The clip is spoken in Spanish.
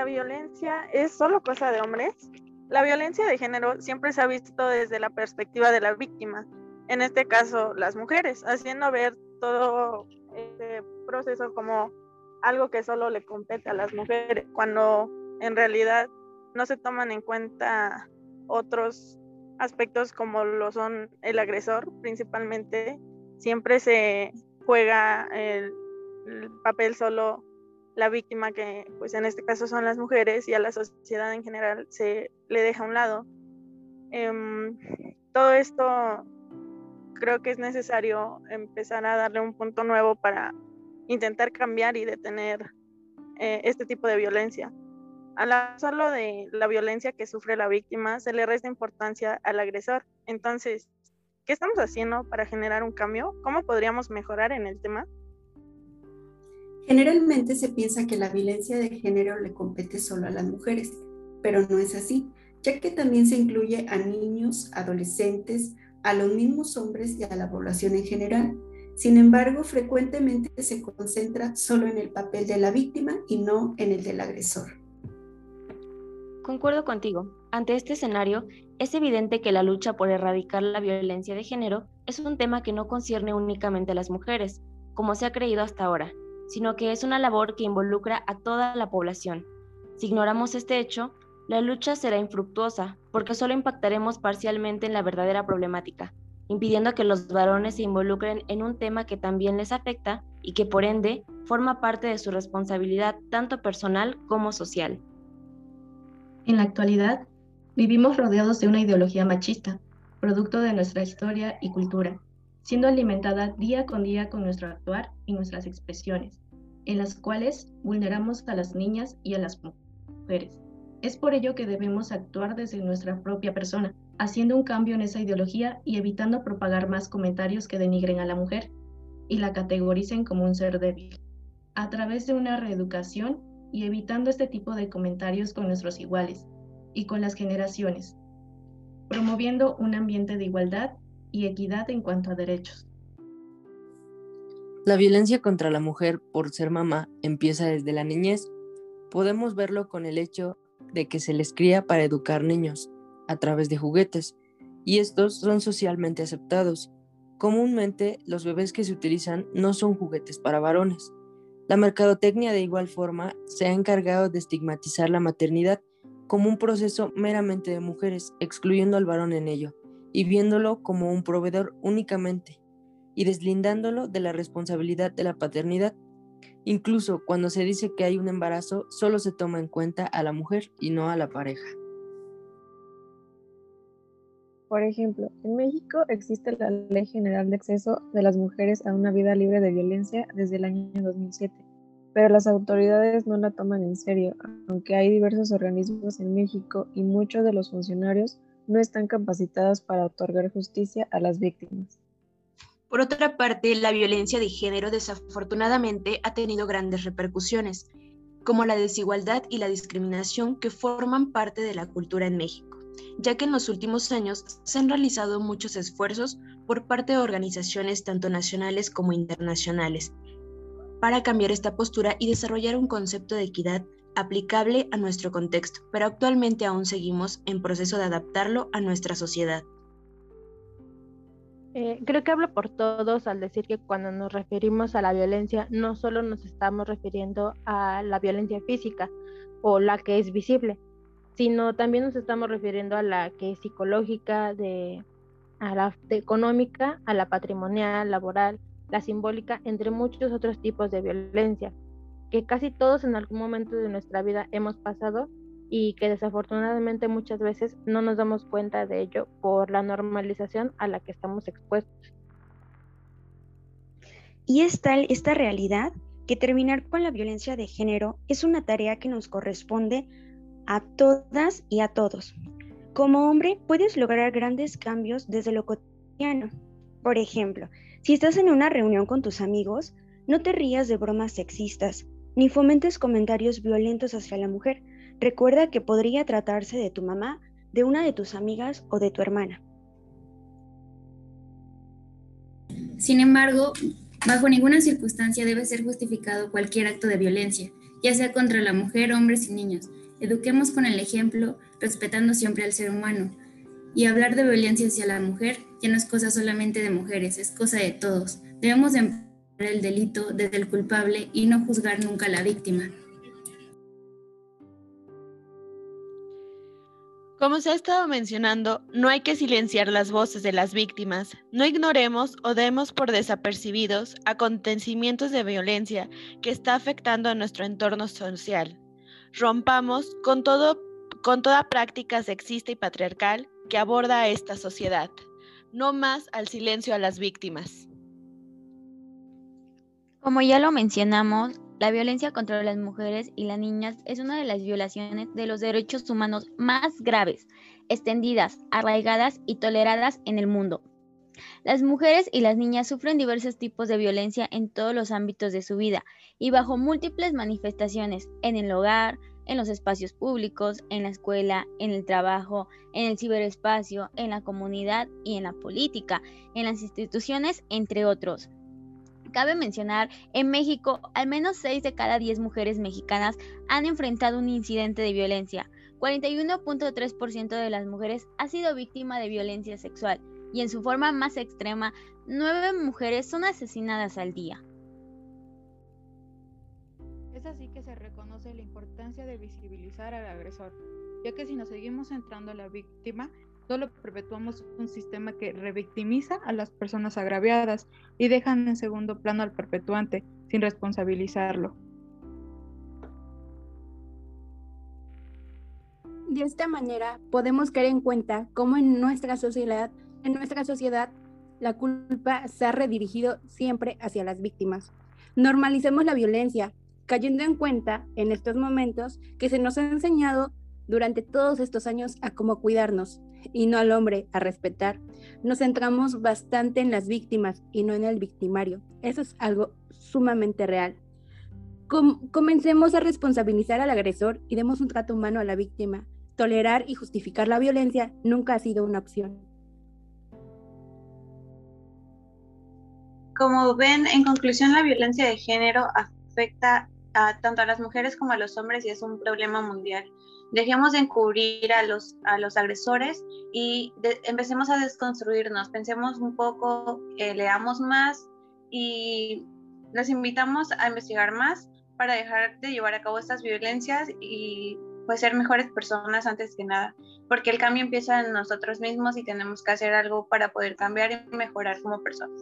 la violencia es solo cosa de hombres, la violencia de género siempre se ha visto desde la perspectiva de la víctima, en este caso las mujeres, haciendo ver todo este proceso como algo que solo le compete a las mujeres, cuando en realidad no se toman en cuenta otros aspectos como lo son el agresor principalmente, siempre se juega el, papel solo la víctima que pues en este caso son las mujeres y a la sociedad en general se le deja a un lado. Em, todo esto creo que es necesario empezar a darle un punto nuevo para intentar cambiar y detener eh, este tipo de violencia. Al hablarlo de la violencia que sufre la víctima, se le resta importancia al agresor. Entonces, ¿qué estamos haciendo para generar un cambio? ¿Cómo podríamos mejorar en el tema? Generalmente se piensa que la violencia de género le compete solo a las mujeres, pero no es así, ya que también se incluye a niños, adolescentes, a los mismos hombres y a la población en general. Sin embargo, frecuentemente se concentra solo en el papel de la víctima y no en el del agresor. Concuerdo contigo. Ante este escenario, es evidente que la lucha por erradicar la violencia de género es un tema que no concierne únicamente a las mujeres, como se ha creído hasta ahora, sino que es una labor que involucra a toda la población. Si ignoramos este hecho, la lucha será infructuosa, porque solo impactaremos parcialmente en la verdadera problemática, impidiendo que los varones se involucren en un tema que también les afecta y que por ende forma parte de su responsabilidad tanto personal como social. En la actualidad, vivimos rodeados de una ideología machista, producto de nuestra historia y cultura, siendo alimentada día con día con nuestro actuar y nuestras expresiones, en las cuales vulneramos a las niñas y a las mujeres. Es por ello que debemos actuar desde nuestra propia persona, haciendo un cambio en esa ideología y evitando propagar más comentarios que denigren a la mujer y la categoricen como un ser débil. A través de una reeducación y evitando este tipo de comentarios con nuestros iguales y con las generaciones, promoviendo un ambiente de igualdad y equidad en cuanto a derechos. La violencia contra la mujer por ser mamá empieza desde la niñez. Podemos verlo con el hecho de que se les cría para educar niños a través de juguetes, y estos son socialmente aceptados. Comúnmente los bebés que se utilizan no son juguetes para varones, la mercadotecnia de igual forma se ha encargado de estigmatizar la maternidad como un proceso meramente de mujeres, excluyendo al varón en ello, y viéndolo como un proveedor únicamente, y deslindándolo de la responsabilidad de la paternidad. Incluso cuando se dice que hay un embarazo, solo se toma en cuenta a la mujer y no a la pareja. Por ejemplo, en México existe la Ley General de Acceso de las Mujeres a una Vida Libre de Violencia desde el año 2007, pero las autoridades no la toman en serio, aunque hay diversos organismos en México y muchos de los funcionarios no están capacitados para otorgar justicia a las víctimas. Por otra parte, la violencia de género desafortunadamente ha tenido grandes repercusiones, como la desigualdad y la discriminación que forman parte de la cultura en México ya que en los últimos años se han realizado muchos esfuerzos por parte de organizaciones tanto nacionales como internacionales para cambiar esta postura y desarrollar un concepto de equidad aplicable a nuestro contexto, pero actualmente aún seguimos en proceso de adaptarlo a nuestra sociedad. Eh, creo que hablo por todos al decir que cuando nos referimos a la violencia no solo nos estamos refiriendo a la violencia física o la que es visible, sino también nos estamos refiriendo a la que es psicológica, de, a la económica, a la patrimonial, laboral, la simbólica, entre muchos otros tipos de violencia, que casi todos en algún momento de nuestra vida hemos pasado y que desafortunadamente muchas veces no nos damos cuenta de ello por la normalización a la que estamos expuestos. Y es tal esta realidad que terminar con la violencia de género es una tarea que nos corresponde a todas y a todos. Como hombre puedes lograr grandes cambios desde lo cotidiano. Por ejemplo, si estás en una reunión con tus amigos, no te rías de bromas sexistas, ni fomentes comentarios violentos hacia la mujer. Recuerda que podría tratarse de tu mamá, de una de tus amigas o de tu hermana. Sin embargo, bajo ninguna circunstancia debe ser justificado cualquier acto de violencia, ya sea contra la mujer, hombres y niños. Eduquemos con el ejemplo, respetando siempre al ser humano. Y hablar de violencia hacia la mujer ya no es cosa solamente de mujeres, es cosa de todos. Debemos de el delito desde el culpable y no juzgar nunca a la víctima. Como se ha estado mencionando, no hay que silenciar las voces de las víctimas. No ignoremos o demos por desapercibidos acontecimientos de violencia que está afectando a nuestro entorno social. Rompamos con, todo, con toda práctica sexista y patriarcal que aborda a esta sociedad. No más al silencio a las víctimas. Como ya lo mencionamos, la violencia contra las mujeres y las niñas es una de las violaciones de los derechos humanos más graves, extendidas, arraigadas y toleradas en el mundo. Las mujeres y las niñas sufren diversos tipos de violencia en todos los ámbitos de su vida y bajo múltiples manifestaciones en el hogar, en los espacios públicos, en la escuela, en el trabajo, en el ciberespacio, en la comunidad y en la política, en las instituciones, entre otros. Cabe mencionar, en México, al menos 6 de cada 10 mujeres mexicanas han enfrentado un incidente de violencia. 41.3% de las mujeres ha sido víctima de violencia sexual y en su forma más extrema, 9 mujeres son asesinadas al día. Es así que se reconoce la importancia de visibilizar al agresor, ya que si nos seguimos centrando a la víctima, solo perpetuamos un sistema que revictimiza a las personas agraviadas y dejan en segundo plano al perpetuante sin responsabilizarlo. De esta manera podemos caer en cuenta cómo en nuestra sociedad, en nuestra sociedad la culpa se ha redirigido siempre hacia las víctimas. Normalicemos la violencia, cayendo en cuenta en estos momentos que se nos ha enseñado durante todos estos años a cómo cuidarnos, y no al hombre a respetar. Nos centramos bastante en las víctimas y no en el victimario. Eso es algo sumamente real. comencemos a responsabilizar al agresor y demos un trato humano a la víctima. Tolerar y justificar la violencia nunca ha sido una opción. Como ven, en conclusión, la violencia de género afecta tanto a las mujeres como a los hombres y es un problema mundial dejemos de encubrir a los, agresores y empecemos a desconstruirnos, pensemos un poco, eh, leamos más y los invitamos a investigar más para dejar de llevar a cabo estas violencias y pues ser mejores personas antes que nada, porque el cambio empieza en nosotros mismos y tenemos que hacer algo para poder cambiar y mejorar como personas.